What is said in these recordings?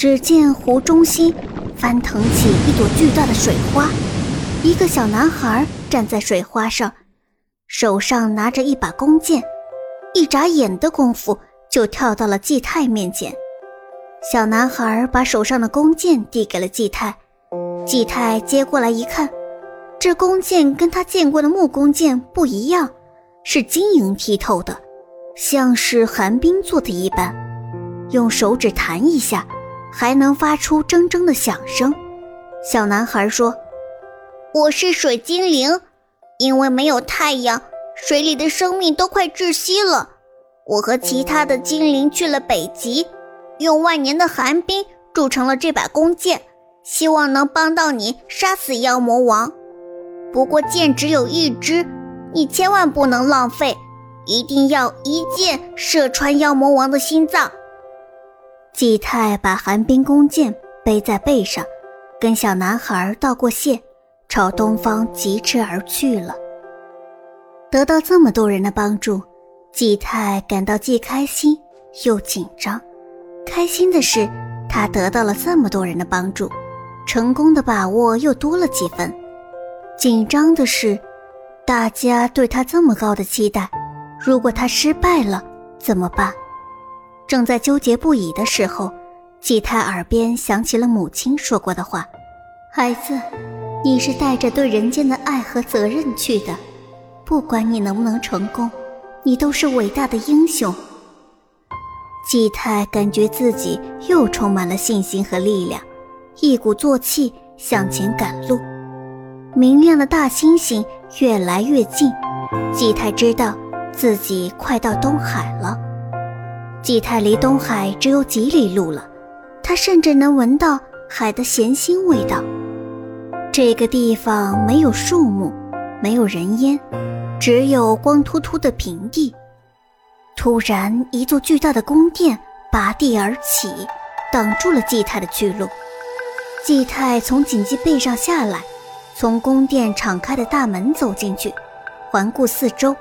只见湖中心翻腾起一朵巨大的水花，一个小男孩站在水花上，手上拿着一把弓箭，一眨眼的功夫就跳到了季太面前。小男孩把手上的弓箭递给了季太，季太接过来一看，这弓箭跟他见过的木弓箭不一样，是晶莹剔透的，像是寒冰做的一般，用手指弹一下。还能发出铮铮的响声。小男孩说：“我是水精灵，因为没有太阳，水里的生命都快窒息了。我和其他的精灵去了北极，用万年的寒冰铸成了这把弓箭，希望能帮到你杀死妖魔王。不过箭只有一支，你千万不能浪费，一定要一箭射穿妖魔王的心脏。”季太把寒冰弓箭背在背上，跟小男孩道过谢，朝东方疾驰而去了。得到这么多人的帮助，季太感到既开心又紧张。开心的是，他得到了这么多人的帮助，成功的把握又多了几分；紧张的是，大家对他这么高的期待，如果他失败了怎么办？正在纠结不已的时候，季太耳边响起了母亲说过的话：“孩子，你是带着对人间的爱和责任去的，不管你能不能成功，你都是伟大的英雄。”季太感觉自己又充满了信心和力量，一鼓作气向前赶路。明亮的大星星越来越近，季太知道自己快到东海了。季太离东海只有几里路了，他甚至能闻到海的咸腥味道。这个地方没有树木，没有人烟，只有光秃秃的平地。突然，一座巨大的宫殿拔地而起，挡住了季太的去路。季太从锦鸡背上下来，从宫殿敞开的大门走进去，环顾四周，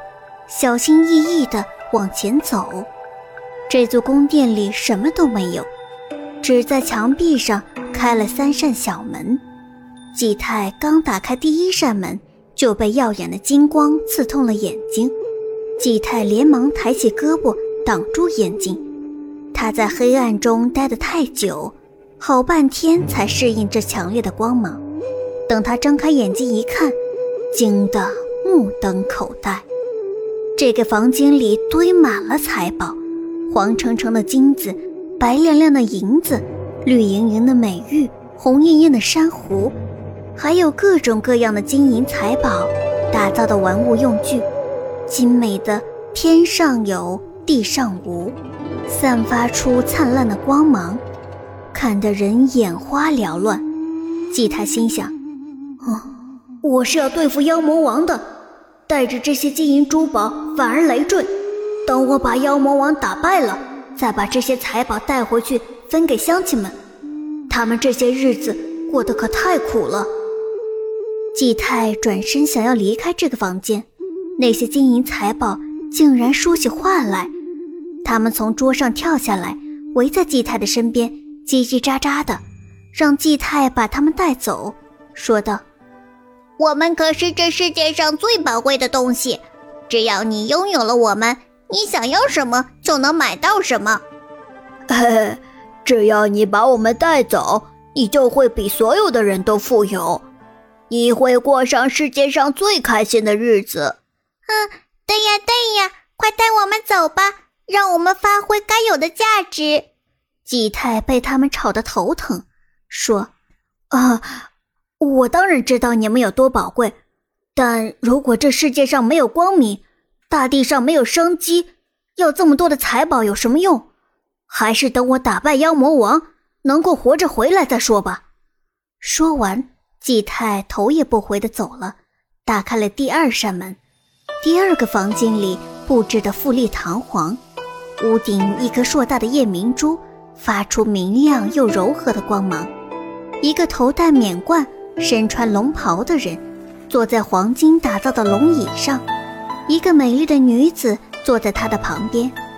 小心翼翼地往前走。这座宫殿里什么都没有，只在墙壁上开了三扇小门。季太刚打开第一扇门，就被耀眼的金光刺痛了眼睛。季太连忙抬起胳膊挡住眼睛。他在黑暗中待得太久，好半天才适应这强烈的光芒。等他睁开眼睛一看，惊得目瞪口呆。这个房间里堆满了财宝。黄澄澄的金子，白亮亮的银子，绿莹莹的美玉，红艳艳的珊瑚，还有各种各样的金银财宝打造的玩物用具，精美的天上有，地上无，散发出灿烂的光芒，看得人眼花缭乱。季太心想：哦，我是要对付妖魔王的，带着这些金银珠宝反而累赘。等我把妖魔王打败了，再把这些财宝带回去分给乡亲们。他们这些日子过得可太苦了。季太转身想要离开这个房间，那些金银财宝竟然说起话来。他们从桌上跳下来，围在季太的身边，叽叽喳喳的，让季太把他们带走，说道：“我们可是这世界上最宝贵的东西，只要你拥有了我们。”你想要什么就能买到什么，嘿，只要你把我们带走，你就会比所有的人都富有，你会过上世界上最开心的日子。嗯，对呀对呀，快带我们走吧，让我们发挥该有的价值。季太被他们吵得头疼，说：“啊，我当然知道你们有多宝贵，但如果这世界上没有光明。”大地上没有生机，要这么多的财宝有什么用？还是等我打败妖魔王，能够活着回来再说吧。说完，季太头也不回的走了，打开了第二扇门。第二个房间里布置的富丽堂皇，屋顶一颗硕大的夜明珠发出明亮又柔和的光芒。一个头戴冕冠、身穿龙袍的人，坐在黄金打造的龙椅上。一个美丽的女子坐在他的旁边。